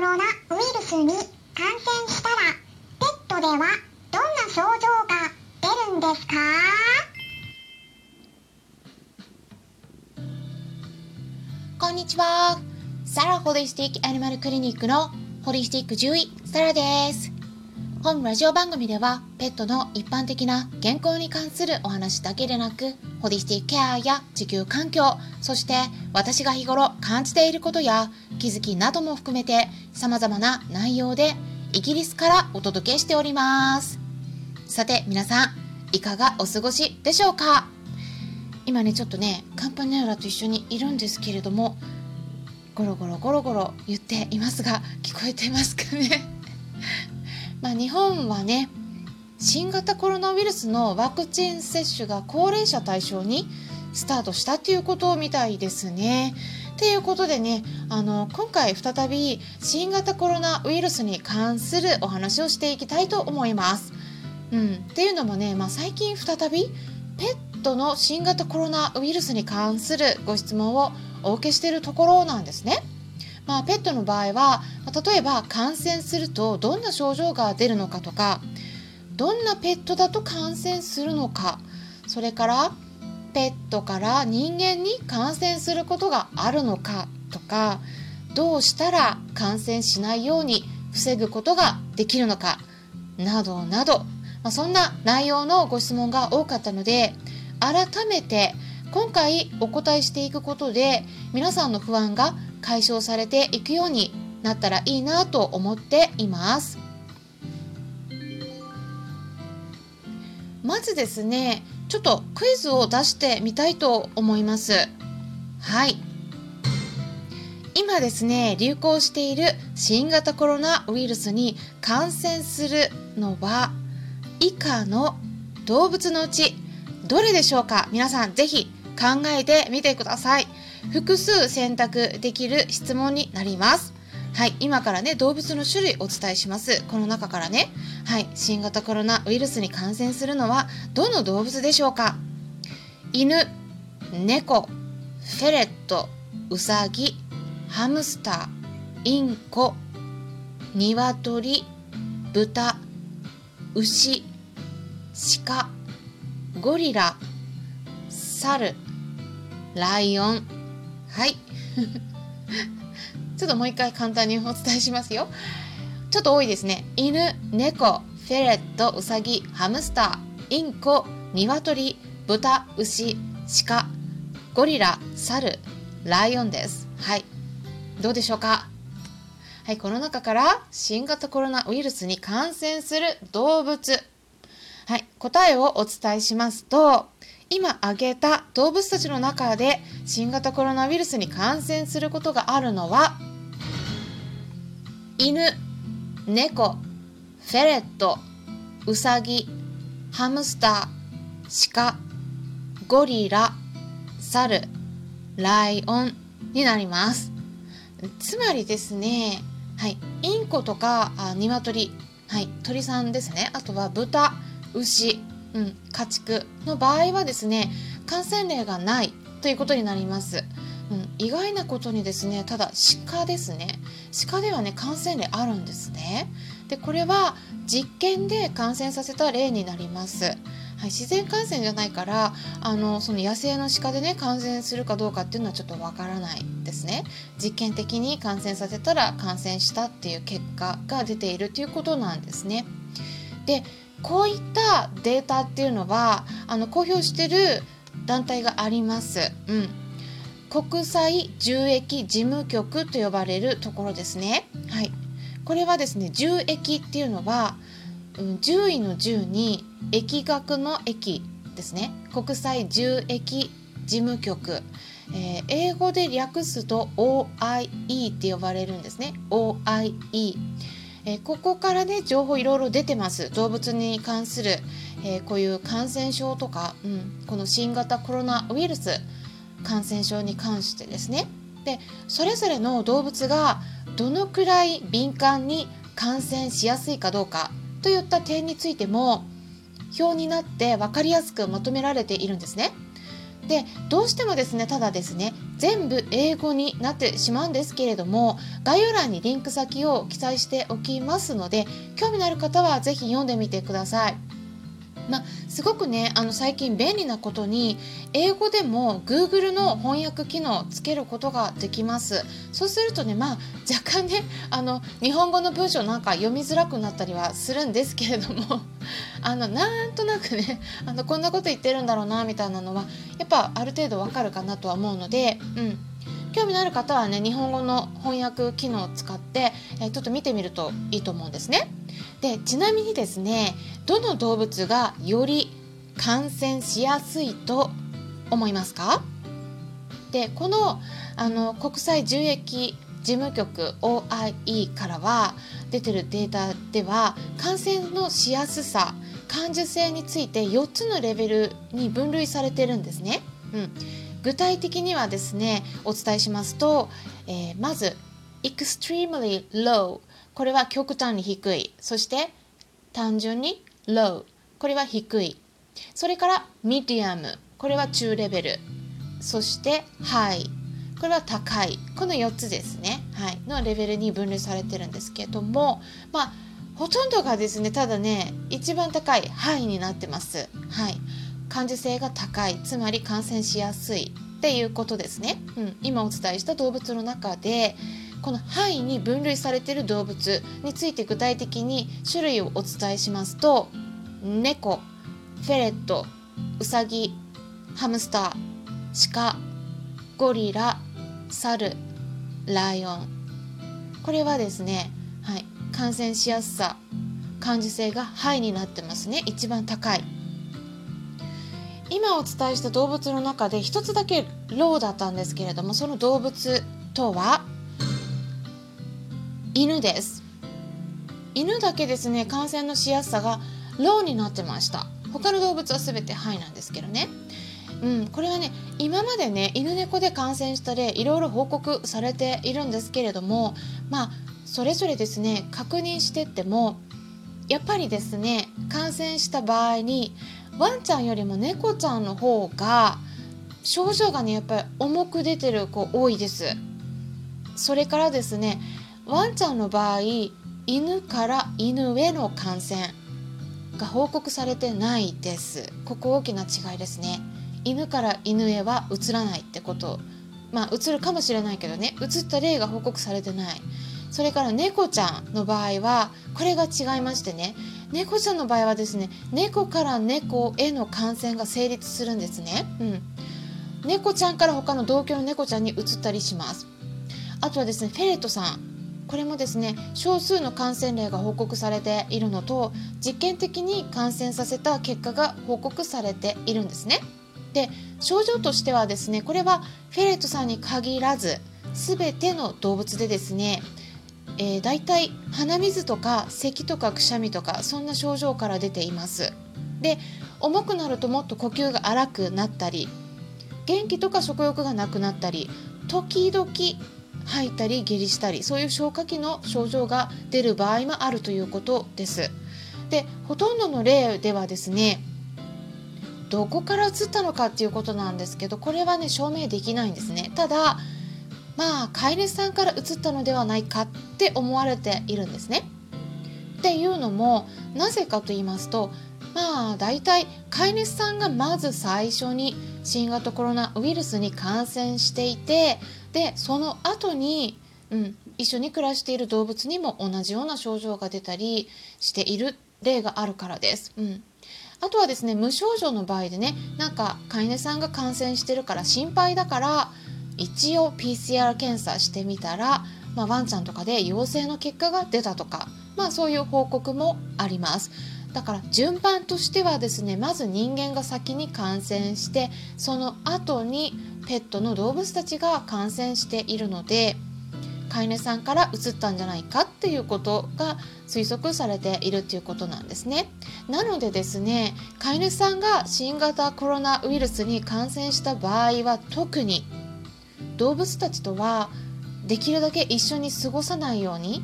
ロナウイルスに感染したらペットではどんな症状が出るんですか？こんにちは。サラホリスティックアニマルクリニックのホリスティック獣医、サラです。本ラジオ番組ではペットの一般的な健康に関するお話だけでなく、ホリスティックケアや地球環境、そして私が日頃感じていることや気づきなども含めて様々な内容でイギリスからお届けしております。さて皆さん、いかがお過ごしでしょうか？今ねちょっとねカンパネラと一緒にいるんですけれどもゴロゴロゴロゴロ言っていますが聞こえてますかね？まあ日本はね新型コロナウイルスのワクチン接種が高齢者対象にスタートしたということみたいですね。ということでねあの今回再び新型コロナウイルスに関するお話をしていきたいと思います。うん、っていうのもね、まあ、最近再びペットの新型コロナウイルスに関するご質問をお受けしているところなんですね。まあ、ペットの場合は例えば感染するとどんな症状が出るのかとかどんなペットだと感染するのかそれからペットから人間に感染することがあるのかとかどうしたら感染しないように防ぐことができるのかなどなど、まあ、そんな内容のご質問が多かったので改めて今回お答えしていくことで皆さんの不安が解消されていくようになったらいいなと思っています。まずですねちょっとクイズを出してみたいと思います。はい。今ですね流行している新型コロナウイルスに感染するのは以下の動物のうちどれでしょうか？皆さんぜひ考えてみてください。複数選択できる質問になります。はい今からね動物の種類お伝えします。この中からね。はい新型コロナウイルスに感染するのはどの動物でしょうか？犬猫フェレットウサギハムスターインコニワトリ豚牛鹿ゴリラ猿ライオンはい。ちょっともう一回簡単にお伝えしますよ。ちょっと多いですね。犬猫フェレットウサギハムスターインコニワトリ豚牛鹿ゴリラ猿ライオンです。はい。どうでしょうか？はいこの中から新型コロナウイルスに感染する動物。はい答えをお伝えしますと今挙げた動物たちの中で新型コロナウイルスに感染することがあるのは犬猫フェレットウサギハムスター鹿ゴリラ猿ライオンになります。つまりですねはいインコとかあニワトリはい鳥さんですね。あとは豚牛うん、家畜の場合はですね感染例がないということになります、うん、意外なことにですねただ鹿ですね。鹿ではね感染例あるんですね。でこれは実験で感染させた例になります。はい、自然感染じゃないからあのその野生の鹿でね感染するかどうかっていうのはちょっとわからないですね。実験的に感染させたら感染したっていう結果が出ているということなんですね。でこういったデータっていうのはあの公表してる団体があります。うん国際獣疫事務局と呼ばれるところですね。はい。これはですね、獣疫っていうのは、うん、獣医の獣に疫学の疫ですね。国際獣疫事務局。えー英語で略すと OIE って呼ばれるんですね。OIE。えーここからね情報いろいろ出てます動物に関する、えーこういう感染症とか、うん、この新型コロナウイルス感染症に関してですねでそれぞれの動物がどのくらい敏感に感染しやすいかどうかといった点についても表になって分かりやすくまとめられているんですね。でどうしてもですねただですね全部英語になってしまうんですけれども概要欄にリンク先を記載しておきますので興味のある方は是非読んでみてください。まあ、すごくねあの最近便利なことに英語でも Google の翻訳機能をつけることができますそうするとねまあ若干ねあの日本語の文章なんか読みづらくなったりはするんですけれどもあのなんとなくね あのこんなこと言ってるんだろうなみたいなのはやっぱある程度わかるかなとは思うので、うん、興味のある方はね日本語の翻訳機能を使って、えー、ちょっと見てみるといいと思うんですね。でちなみにですねどの動物がより感染しやすいと思いますか？でこのあの国際獣疫事務局 OIE からは出てるデータでは感染のしやすさ感受性について4つのレベルに分類されてるんですね。うん、具体的にはですねお伝えしますと、えー、まず extremely low これは極端に低い。そして単純に low これは低い。それから medium これは中レベル。そして high これは高いこの4つですね、はい、のレベルに分類されてるんですけどもまあほとんどがですねただね一番高いハイになってます、はい、感受性が高いつまり感染しやすいっていうことですね、うん、今お伝えした動物の中でこの範囲に分類されている動物について具体的に種類をお伝えしますと猫フェレットウサギハムスター鹿ゴリラサルライオン。これはですね、はい、感染しやすさ感受性がハイになってますね。一番高い。今お伝えした動物の中で一つだけローだったんですけれどもその動物とは犬です。犬だけですね感染のしやすさがローになってました。他の動物は全てハイなんですけどね。うん、これはね今までね犬猫で感染した例いろいろ報告されているんですけれどもまあそれぞれですね確認してってもやっぱりですね感染した場合にワンちゃんよりも猫ちゃんの方が症状がねやっぱり重く出てる子多いです。それからですねワンちゃんの場合犬から犬への感染が報告されてないです。ここ大きな違いですね。犬から犬へは移らないってこと。まあ移るかもしれないけどね。移った例が報告されてない。それから猫ちゃんの場合はこれが違いましてね。猫ちゃんの場合はですね猫から猫への感染が成立するんですね。うん。猫ちゃんから他の同居の猫ちゃんに移ったりします。あとはですねフェレットさん。これもですね少数の感染例が報告されているのと実験的に感染させた結果が報告されているんですね。で症状としてはですねこれはフェレットさんに限らず全ての動物でですねえー、大体鼻水とか咳とかくしゃみとかそんな症状から出ていますで重くなるともっと呼吸が荒くなったり元気とか食欲がなくなったり時々吐いたり下痢したりそういう消化器の症状が出る場合もあるということです。でほとんどの例ではですねどこから移ったのかっていうことなんですけどこれはね証明できないんですね。ただまあ飼い主さんから移ったのではないかって思われているんですね。っていうのもなぜかと言いますとまあ大体飼い主さんがまず最初に新型コロナウイルスに感染していてでその後に、うん、一緒に暮らしている動物にも同じような症状が出たりしている例があるからです。うん。あとはですね無症状の場合でねなんか飼い主さんが感染してるから心配だから一応 PCR 検査してみたら、まあ、ワンちゃんとかで陽性の結果が出たとか、まあ、そういう報告もあります。だから順番としてはですねまず人間が先に感染してその後にペットの動物たちが感染しているので飼い主さんから移ったんじゃないかっていうことが推測されているっていうことなんですね。なのでですね飼い主さんが新型コロナウイルスに感染した場合は特に動物たちとはできるだけ一緒に過ごさないように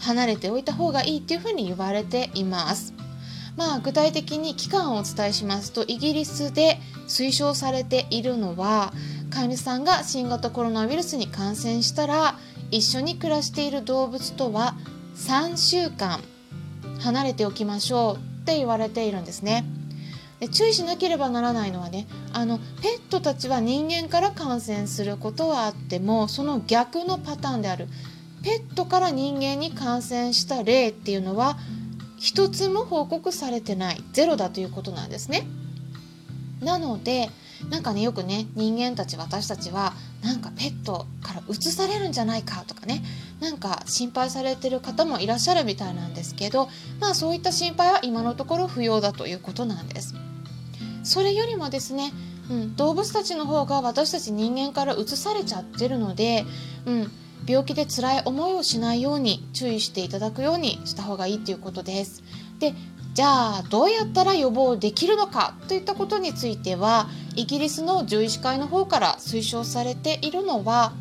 離れておいた方がいいっていうふうに言われています。まあ、具体的に期間をお伝えしますとイギリスで推奨されているのは飼い主さんが新型コロナウイルスに感染したら一緒に暮らしている動物とは3週間離れておきましょうって言われているんですね。で注意しなければならないのはねあのペットたちは人間から感染することはあってもその逆のパターンであるペットから人間に感染した例っていうのは一つも報告されてないゼロだということなんですね。なのでなんかねよくね人間たち私たちはなんかペットから移されるんじゃないかとかねなんか心配されてる方もいらっしゃるみたいなんですけどまあそういった心配は今のところ不要だということなんです。それよりもですね、うん、動物たちの方が私たち人間から移されちゃってるので、うん、病気で辛い思いをしないように注意していただくようにした方がいいということです。でじゃあどうやったら予防できるのかといったことについてはイギリスの獣医師会の方から推奨されているのは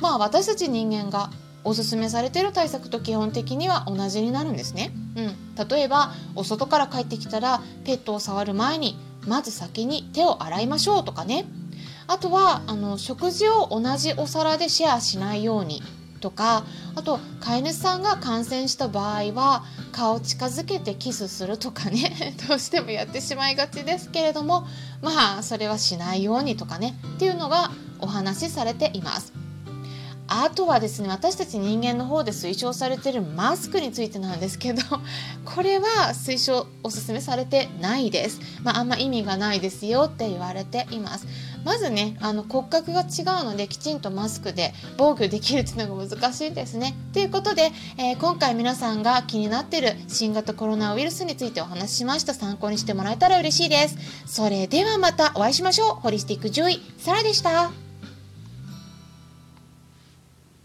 まあ私たち人間がおすすめされている対策と基本的には同じになるんですね。うん、例えばお外から帰ってきたらペットを触る前にまず先に手を洗いましょうとかねあとはあの食事を同じお皿でシェアしないようにとかあと飼い主さんが感染した場合は顔近づけてキスするとかね どうしてもやってしまいがちですけれどもまあそれはしないようにとかねっていうのがお話しされています。あとはですね私たち人間の方で推奨されてるマスクについてなんですけど これは推奨おすすめされてないです、まあ、あんま意味がないですよって言われていますまずねあの骨格が違うのできちんとマスクで防御できるっていうのが難しいですね。ということで、えー、今回皆さんが気になってる新型コロナウイルスについてお話ししました。参考にしてもらえたら嬉しいです。それではまたお会いしましょう。ホリスティック獣医サラでした。